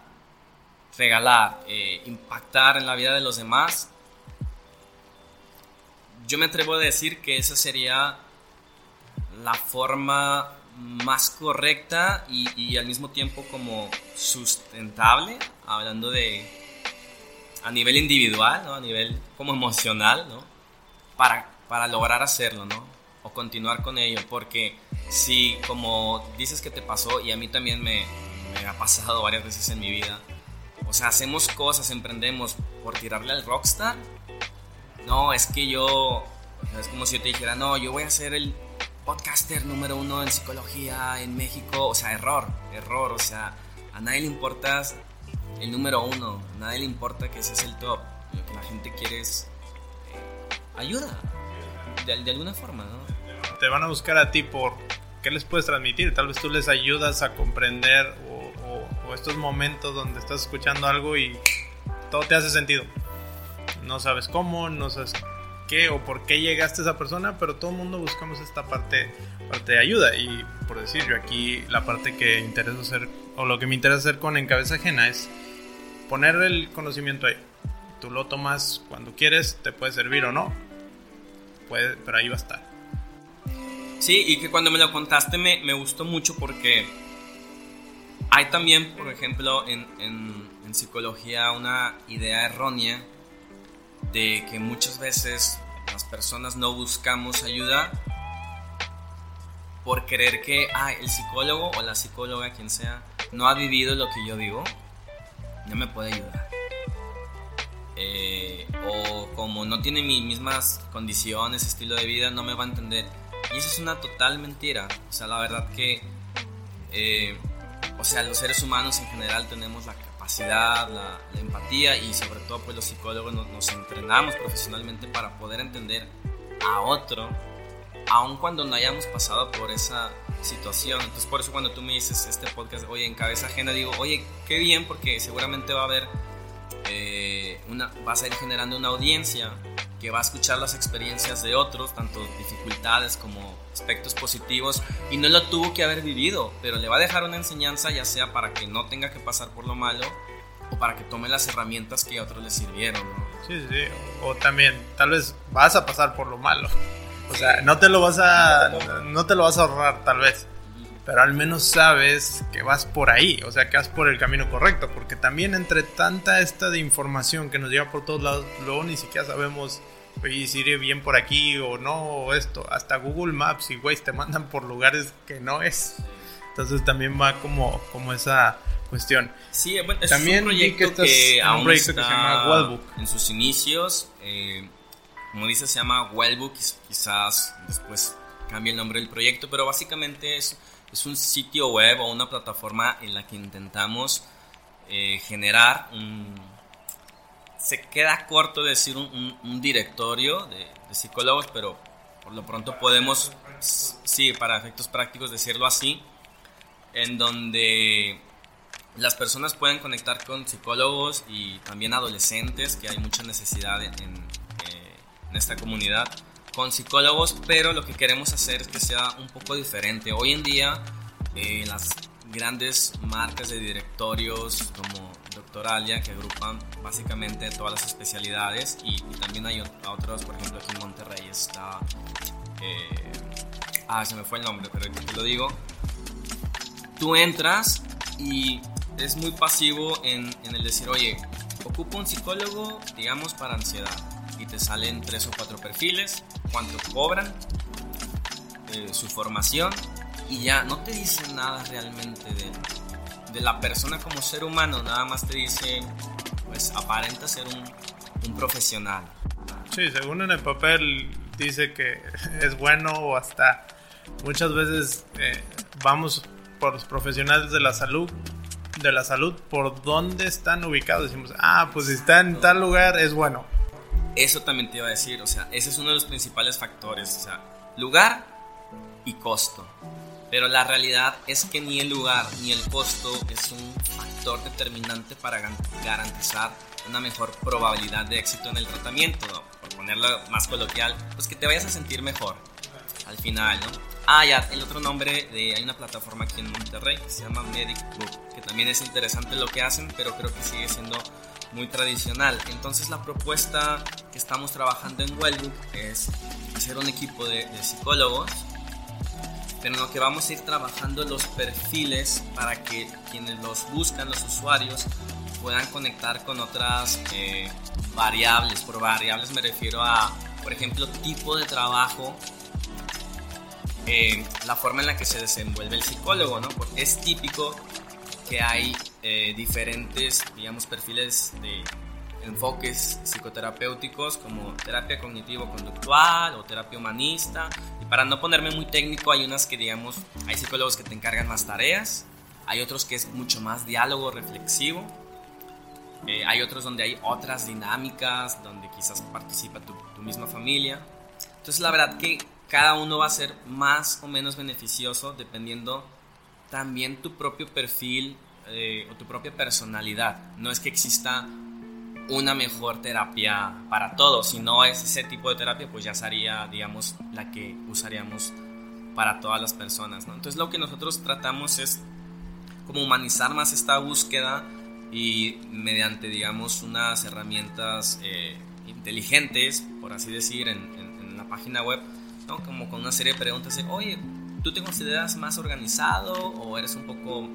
regalar, eh, impactar en la vida de los demás, yo me atrevo a decir que esa sería la forma más correcta y, al mismo tiempo como sustentable, hablando de a nivel individual, ¿no? a nivel como emocional, ¿no? Para, para lograr hacerlo, ¿no? o continuar con ello, porque si como dices que te pasó y a mí también me, ha pasado varias veces en mi vida, o sea, hacemos cosas, emprendemos por tirarle al rockstar, no, es que yo, es como si yo te dijera, no, yo voy a ser el podcaster número uno en psicología en México. O sea, error, error. O sea, a nadie le importa el número uno. A nadie le importa que ese es el top. Lo que la gente quiere es ayuda. De, alguna forma, ¿no? Te van a buscar a ti por qué les puedes transmitir. Tal vez tú les ayudas a comprender o, o estos momentos donde estás escuchando algo y todo te hace sentido. No sabes cómo, no sabes qué o por qué llegaste a esa persona, pero todo el mundo buscamos esta parte, parte de ayuda. Y por decir, yo aquí la parte que interesa hacer, o lo que me interesa hacer con En Cabeza Ajena es poner el conocimiento ahí. Tú lo tomas cuando quieres, te puede servir o no, puede, pero ahí va a estar. Sí, y que cuando me lo contaste me, me gustó mucho porque hay también, por ejemplo, en, en, psicología una idea errónea de que muchas veces las personas no buscamos ayuda por creer que ah, el psicólogo o la psicóloga, quien sea, no ha vivido lo que yo vivo, no me puede ayudar. Eh, o como no tiene mis mismas condiciones, estilo de vida, no me va a entender. Y eso es una total mentira. O sea, la verdad que, eh, o sea, los seres humanos en general tenemos la la, empatía y sobre todo pues los psicólogos nos, entrenamos profesionalmente para poder entender a otro, aun cuando no hayamos pasado por esa situación. Entonces por eso cuando tú me dices este podcast, oye, en cabeza ajena, digo, oye, qué bien porque seguramente va a haber, eh, una, vas a ir generando una audiencia que va a escuchar las experiencias de otros, tanto dificultades como aspectos positivos, y no lo tuvo que haber vivido, pero le va a dejar una enseñanza ya sea para que no tenga que pasar por lo malo o para que tome las herramientas que a otros le sirvieron. Sí, sí, o también tal vez vas a pasar por lo malo. O sea, no te lo vas a no te lo vas a ahorrar tal vez pero al menos sabes que vas por ahí, o sea, que vas por el camino correcto, porque también entre tanta esta de información que nos llega por todos lados, luego ni siquiera sabemos si iré bien por aquí o no, o esto, hasta Google Maps y Waze te mandan por lugares que no es. Entonces también va como, como esa cuestión. Sí, bueno, es también un proyecto que, aún un está que se llama Wellbook. En sus inicios, eh, como dice, se llama Wellbook, quizás después cambie el nombre del proyecto, pero básicamente es es un sitio web o una plataforma en la que intentamos eh, generar un... Se queda corto decir un, directorio de, psicólogos, pero por lo pronto podemos, sí, para efectos prácticos decirlo así, en donde las personas pueden conectar con psicólogos y también adolescentes, que hay mucha necesidad en, en eh, esta comunidad con psicólogos, pero lo que queremos hacer es que sea un poco diferente. Hoy en día, eh, las grandes marcas de directorios como Doctoralia, que agrupan básicamente todas las especialidades, y, también hay otros, por ejemplo, aquí en Monterrey está. Eh, ah, se me fue el nombre, pero te lo digo. Tú entras y es muy pasivo en, en el decir, oye, ocupo un psicólogo, digamos, para ansiedad y te salen tres o cuatro perfiles, cuánto cobran, eh, su formación y ya no te dice nada realmente de, de, la persona como ser humano, nada más te dice, pues aparenta ser un, un profesional. Sí, según en el papel dice que es bueno o hasta muchas veces eh, vamos por los profesionales de la salud de la salud por dónde están ubicados decimos ah pues si está en tal lugar es bueno eso también te iba a decir, o sea, ese es uno de los principales factores, o sea, lugar y costo. Pero la realidad es que ni el lugar ni el costo es un factor determinante para garantizar una mejor probabilidad de éxito en el tratamiento, por ponerlo más coloquial, pues que te vayas a sentir mejor al final, ¿no? Ah, ya, el otro nombre de. Hay una plataforma aquí en Monterrey que se llama Medic Book, que también es interesante lo que hacen, pero creo que sigue siendo muy tradicional. Entonces, la propuesta que estamos trabajando en Wellbook es hacer un equipo de, de psicólogos pero en lo que vamos a ir trabajando los perfiles para que quienes los buscan, los usuarios, puedan conectar con otras eh, variables. Por variables me refiero a, por ejemplo, tipo de trabajo, eh, la forma en la que se desenvuelve el psicólogo, ¿no? Porque es típico que hay eh, diferentes, digamos, perfiles de enfoques psicoterapéuticos como terapia cognitivo-conductual o terapia humanista. Y para no ponerme muy técnico, hay unas que, digamos, hay psicólogos que te encargan más tareas, hay otros que es mucho más diálogo reflexivo, eh, hay otros donde hay otras dinámicas, donde quizás participa tu, tu misma familia. Entonces, la verdad que cada uno va a ser más o menos beneficioso dependiendo también tu propio perfil eh, o tu propia personalidad. No es que exista una mejor terapia para todos. Si no es ese tipo de terapia, pues ya sería, digamos, la que usaríamos para todas las personas. ¿no? Entonces lo que nosotros tratamos es como humanizar más esta búsqueda y mediante, digamos, unas herramientas eh, inteligentes, por así decir, en, la página web, ¿no? como con una serie de preguntas de, oye, ¿tú te consideras más organizado o eres un poco,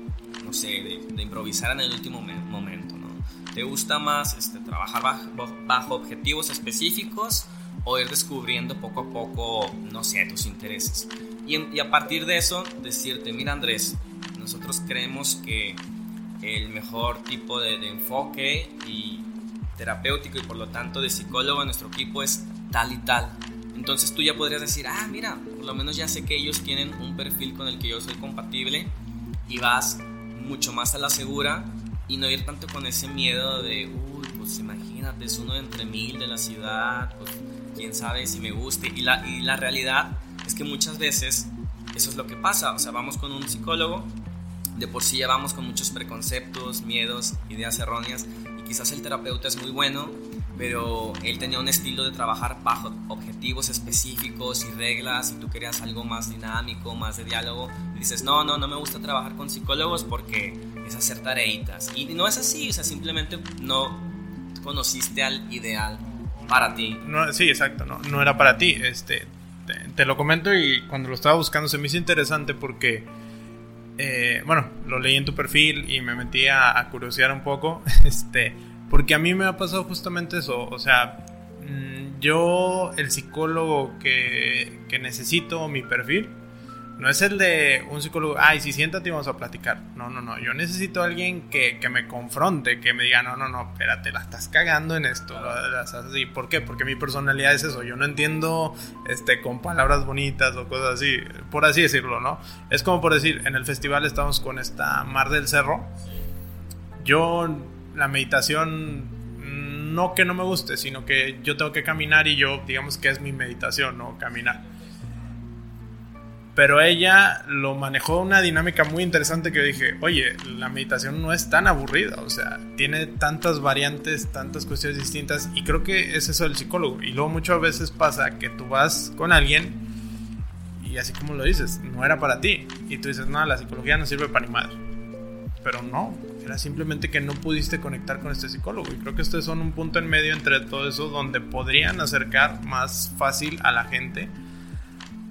no sé, de, de improvisar en el último momento? ¿Te gusta más este, trabajar bajo, objetivos específicos o ir descubriendo poco a poco, no sé, tus intereses? Y, a partir de eso, decirte, mira Andrés, nosotros creemos que el mejor tipo de, enfoque y terapéutico y por lo tanto de psicólogo en nuestro equipo es tal y tal. Entonces tú ya podrías decir, ah, mira, por lo menos ya sé que ellos tienen un perfil con el que yo soy compatible y vas mucho más a la segura y no ir tanto con ese miedo de, uy, pues imagínate, es uno entre mil de la ciudad, pues quién sabe si me guste. Y la, y la realidad es que muchas veces eso es lo que pasa, o sea, vamos con un psicólogo, de por sí ya vamos con muchos preconceptos, miedos, ideas erróneas, y quizás el terapeuta es muy bueno, pero él tenía un estilo de trabajar bajo objetivos específicos y reglas y tú querías algo más dinámico, más de diálogo y dices, no, no, no me gusta trabajar con psicólogos porque es hacer tareitas. Y no es así, o sea, simplemente no conociste al ideal para ti. No, sí, exacto, no, no era para ti. Este, te, lo comento y cuando lo estaba buscando se me hizo interesante porque, eh, bueno, lo leí en tu perfil y me metí a, a curiosear un poco, este, porque a mí me ha pasado justamente eso, o sea, mm, yo, el psicólogo que, que necesito, mi perfil, no es el de un psicólogo, ay, si siéntate y vamos a platicar. No, no, no. Yo necesito a alguien que, me confronte, que me diga, no, no, no, espérate, la estás cagando en esto. ¿Y por qué? Porque mi personalidad es eso. Yo no entiendo este, con palabras bonitas o cosas así, por así decirlo, ¿no? Es como por decir, en el festival estamos con esta Mar del Cerro. Yo, la meditación no que no me guste, sino que yo tengo que caminar y yo, digamos que es mi meditación, ¿no? Caminar pero ella lo manejó una dinámica muy interesante que dije, oye, la meditación no es tan aburrida, o sea, tiene tantas variantes, tantas cuestiones distintas, y creo que es eso del psicólogo. Y luego muchas veces pasa que tú vas con alguien y así como lo dices, no era para ti, y tú dices, no, la psicología no sirve para ni madre. Pero no, era simplemente que no pudiste conectar con este psicólogo. Y creo que ustedes son un punto en medio entre todo eso donde podrían acercar más fácil a la gente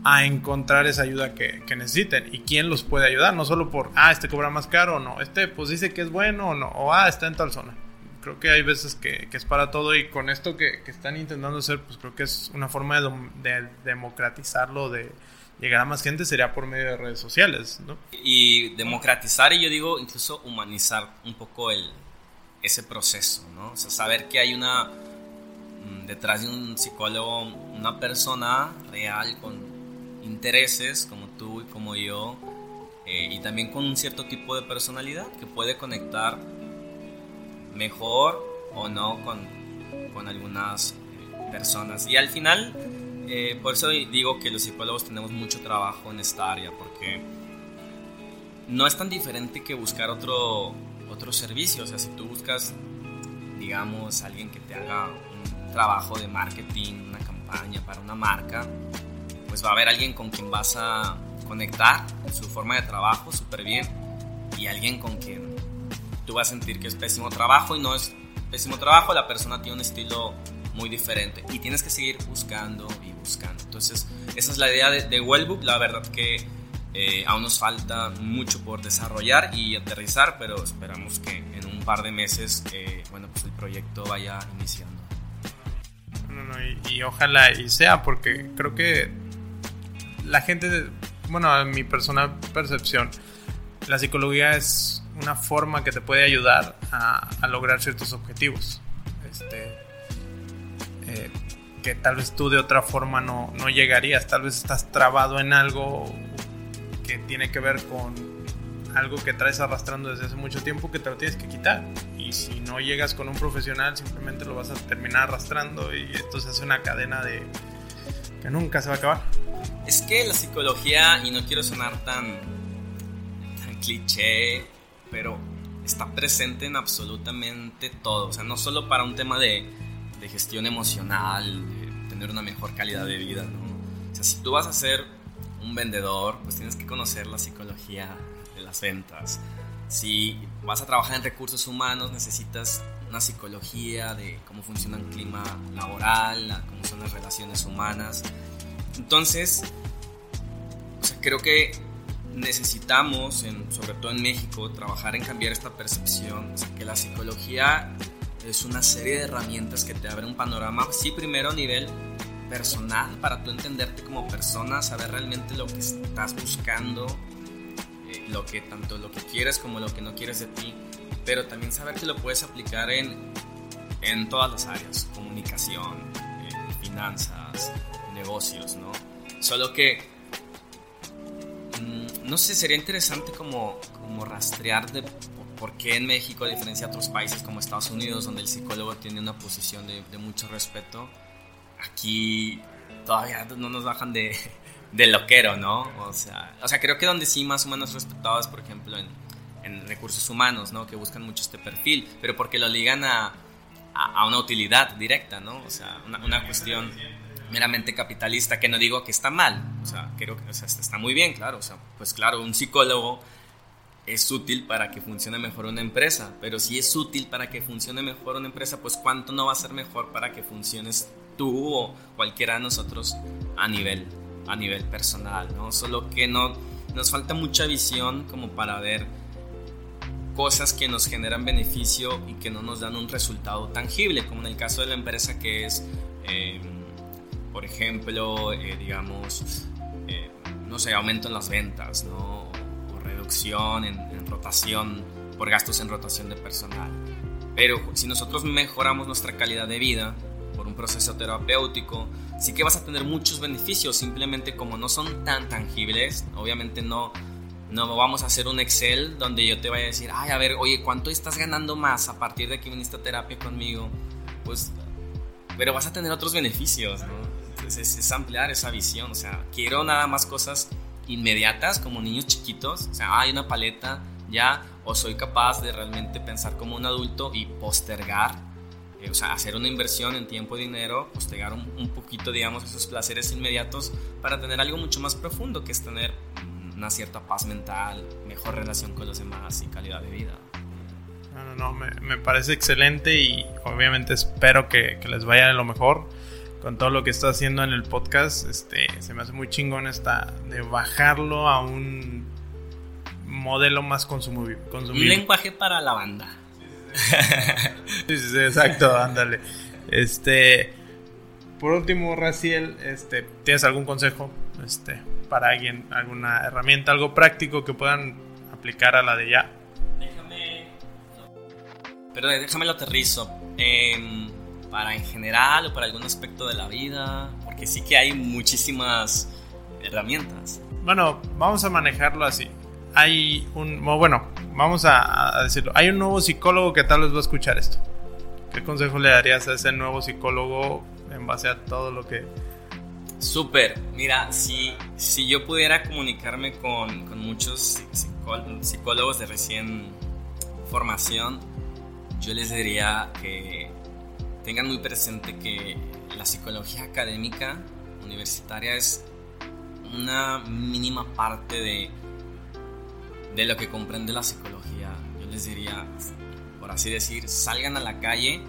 a encontrar esa ayuda que, necesiten y quién los puede ayudar, no solo por, ah, este cobra más caro o no, este pues dice que es bueno o no, o ah, está en tal zona. Creo que hay veces que, es para todo y con esto que, están intentando hacer, pues creo que es una forma de, democratizarlo, de llegar a más gente, sería por medio de redes sociales, ¿no? Y democratizar y yo digo incluso humanizar un poco el, ese proceso, ¿no? O sea, saber que hay una, mm, detrás de un psicólogo, una persona real con intereses como tú y como yo, eh, y también con un cierto tipo de personalidad que puede conectar mejor o no con, con algunas eh, personas. Y al final, eh, por eso digo que los psicólogos tenemos mucho trabajo en esta área, porque no es tan diferente que buscar otro, otro servicio. O sea, si tú buscas, digamos, alguien que te haga un trabajo de marketing, una campaña para una marca, pues va a haber alguien con quien vas a conectar su forma de trabajo súper bien y alguien con quien tú vas a sentir que es pésimo trabajo y no es pésimo trabajo, la persona tiene un estilo muy diferente y tienes que seguir buscando y buscando. Entonces, esa es la idea de, de Wellbook. La verdad que eh, aún nos falta mucho por desarrollar y aterrizar, pero esperamos que en un par de meses, eh, bueno, pues el proyecto vaya iniciando. y, ojalá y sea, porque creo que la gente, bueno, en mi personal percepción, la psicología es una forma que te puede ayudar a, lograr ciertos objetivos. Este, que tal vez tú de otra forma no, no, llegarías, tal vez estás trabado en algo que tiene que ver con algo que traes arrastrando desde hace mucho tiempo que te lo tienes que quitar. Y si no llegas con un profesional, simplemente lo vas a terminar arrastrando y esto se hace una cadena de que nunca se va a acabar. Es que la psicología, y no quiero sonar tan, tan cliché, pero está presente en absolutamente todo. O sea, no solo para un tema de, de gestión emocional, de tener una mejor calidad de vida, ¿no? O sea, si tú vas a ser un vendedor, pues tienes que conocer la psicología de las ventas. Si vas a trabajar en recursos humanos, necesitas una psicología de cómo funciona el clima laboral, cómo son las relaciones humanas. Entonces, creo que necesitamos, sobre todo en México, trabajar en cambiar esta percepción, que la psicología es una serie de herramientas que te abren un panorama, sí, primero a nivel personal, para tú entenderte como persona, saber realmente lo que estás buscando, eh, lo que tanto lo que quieres como lo que no quieres de ti, pero también saber que lo puedes aplicar en, en todas las áreas, comunicación, eh, finanzas, negocios, ¿no? Solo que, mm, no sé, sería interesante como, como rastrear de por qué en México, a diferencia de otros países como Estados Unidos, donde el psicólogo tiene una posición de, de mucho respeto, aquí todavía no nos bajan de, de loquero, ¿no? O sea, o sea, creo que donde sí más o menos respetados, por ejemplo, en, en, recursos humanos, ¿no? Que buscan mucho este perfil, pero porque lo ligan a, a, una utilidad directa, ¿no? O sea, una, una, cuestión meramente capitalista, que no digo que está mal, o sea, creo que o sea, está muy bien, claro, o sea, pues claro, un psicólogo es útil para que funcione mejor una empresa, pero si es útil para que funcione mejor una empresa, pues cuánto no va a ser mejor para que funciones tú o cualquiera de nosotros a nivel, a nivel personal, ¿no? Solo que no, nos falta mucha visión como para ver cosas que nos generan beneficio y que no nos dan un resultado tangible, como en el caso de la empresa que es, em, por ejemplo, eh, digamos, eh, no sé, aumento en las ventas, ¿no? Reducción en, en rotación, por gastos en rotación de personal. Pero si nosotros mejoramos nuestra calidad de vida, por un proceso terapéutico, sí que vas a tener muchos beneficios, simplemente como no son tan tangibles, obviamente no, no vamos a hacer un Excel donde yo te vaya a decir, ay, a ver, oye, ¿cuánto estás ganando más a partir de que viniste a terapia conmigo? Pues, pero vas a tener otros beneficios, ¿no? Entonces es, ampliar esa visión, o sea, quiero nada más cosas inmediatas como niños chiquitos, o sea, hay una paleta ya, o soy capaz de realmente pensar como un adulto y postergar eh, o sea, hacer una inversión en tiempo y dinero, postegar un, un, poquito, digamos, esos placeres inmediatos para tener algo mucho más profundo, que es tener una cierta paz mental, mejor relación con los demás y calidad de vida. No, no, no, me, me parece excelente y obviamente espero que, que, les vaya de lo mejor con todo lo que está haciendo en el podcast. Este, se me hace muy chingón esta de bajarlo a un modelo más consumible. Un lenguaje para la banda. sí, sí, exacto, ándale. Este, por último, Raciel, este, ¿tienes algún consejo este, para alguien, alguna herramienta, algo práctico que puedan aplicar a la de ya? Déjame, pero déjame lo aterrizo. Eh, para en general o para algún aspecto de la vida, porque sí que hay muchísimas herramientas. Bueno, vamos a manejarlo así hay un, bueno, vamos a, decirlo, hay un nuevo psicólogo que tal vez va a escuchar esto. ¿Qué consejo le darías a ese nuevo psicólogo en base a todo lo que... Súper, mira, si, si yo pudiera comunicarme con, con muchos psicólogos de recién formación, yo les diría que tengan muy presente que la psicología académica universitaria es una mínima parte de, de lo que comprende la psicología. Yo les diría, por así decir, salgan a la calle,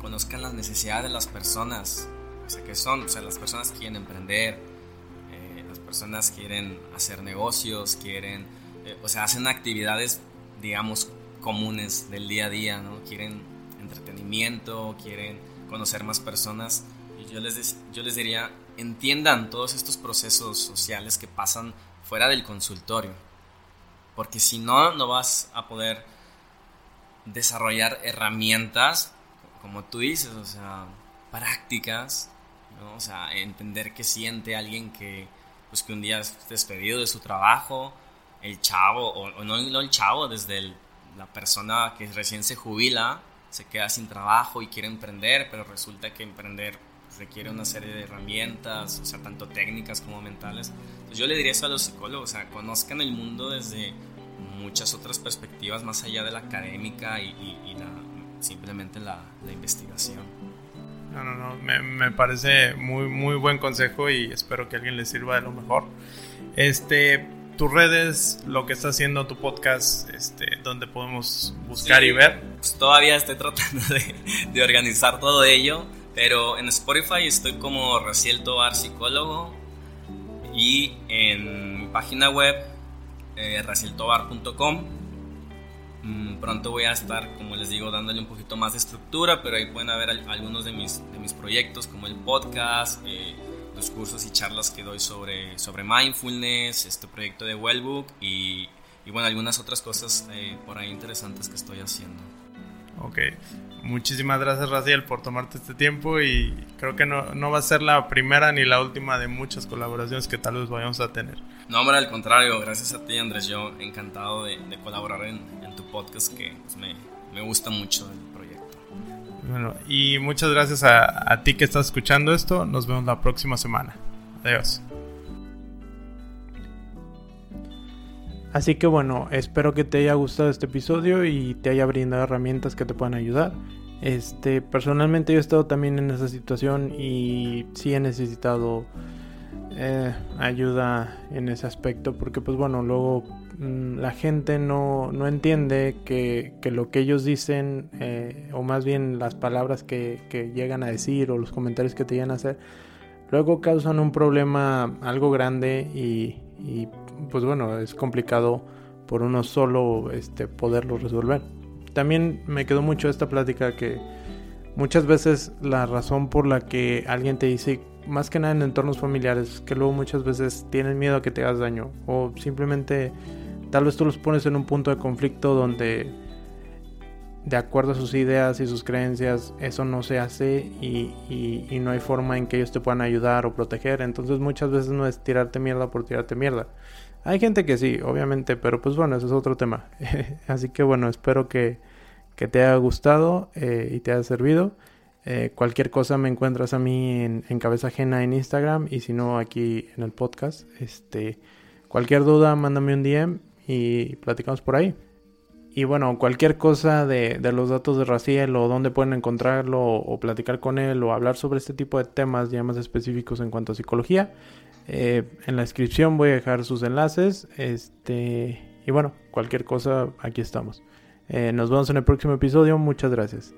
conozcan las necesidades de las personas. O sea, ¿qué son? O sea, las personas quieren emprender, eh, las personas quieren hacer negocios, quieren, eh, o sea, hacen actividades, digamos, comunes del día a día, ¿no? Quieren entretenimiento, quieren conocer más personas. Y yo les, yo les diría, entiendan todos estos procesos sociales que pasan fuera del consultorio. Porque si no, no vas a poder desarrollar herramientas, como tú dices, o sea, prácticas, ¿no? o sea, entender qué siente alguien que, pues, que un día es despedido de su trabajo, el chavo, o, no, no, el chavo, desde la persona que recién se jubila, se queda sin trabajo y quiere emprender, pero resulta que emprender requiere una serie de herramientas, o sea, tanto técnicas como mentales. Entonces yo le diría eso a los psicólogos, o sea, conozcan el mundo desde muchas otras perspectivas más allá de la académica y, simplemente la, investigación. No, no, no, me, me, parece muy, muy buen consejo y espero que a alguien le sirva de lo mejor. Este, tus redes, lo que está haciendo tu podcast, este, donde podemos buscar y ver. Pues todavía estoy tratando de, de, organizar todo ello, pero en Spotify estoy como Raciel Tobar Psicólogo y en mi página web eh, racieltobar.com. Mm, pronto voy a estar, como les digo, dándole un poquito más de estructura, pero ahí pueden ver algunos de mis, de mis proyectos, como el podcast, eh, los cursos y charlas que doy sobre, sobre mindfulness, este proyecto de Wellbook y, y bueno, algunas otras cosas eh, por ahí interesantes que estoy haciendo. Ok, muchísimas gracias Raciel por tomarte este tiempo y creo que no, no, va a ser la primera ni la última de muchas colaboraciones que tal vez vayamos a tener. No, hombre, al contrario, gracias a ti Andrés, yo encantado de, de colaborar en, en, tu podcast que pues, me, me, gusta mucho. Bueno, y muchas gracias a, a ti que estás escuchando esto, nos vemos la próxima semana. Adiós. Así que bueno, espero que te haya gustado este episodio y te haya brindado herramientas que te puedan ayudar. Este, personalmente yo he estado también en esa situación y sí he necesitado eh, ayuda en ese aspecto porque pues bueno, luego mmm, la gente no, no entiende que, que, lo que ellos dicen eh, o más bien las palabras que, que llegan a decir o los comentarios que te llegan a hacer luego causan un problema algo grande y, y pues bueno, es complicado por uno solo este, poderlo resolver. También me quedó mucho esta plática que muchas veces la razón por la que alguien te dice, más que nada en entornos familiares, que luego muchas veces tienen miedo a que te hagas daño o simplemente tal vez tú los pones en un punto de conflicto donde de acuerdo a sus ideas y sus creencias eso no se hace y, y, no hay forma en que ellos te puedan ayudar o proteger. Entonces muchas veces no es tirarte mierda por tirarte mierda hay gente que sí, obviamente, pero pues bueno, eso es otro tema. Así que bueno, espero que, que te haya gustado eh, y te haya servido. Eh, cualquier cosa me encuentras a mí en, cabeza ajena en Instagram y si no aquí en el podcast. Este, cualquier duda, mándame un DM y platicamos por ahí. Y bueno, cualquier cosa de, los datos de Raciel o dónde pueden encontrarlo o, o platicar con él o hablar sobre este tipo de temas ya más específicos en cuanto a psicología eh, en la descripción voy a dejar sus enlaces. Este, y bueno, cualquier cosa, aquí estamos. Eh, nos vemos en el próximo episodio. Muchas gracias.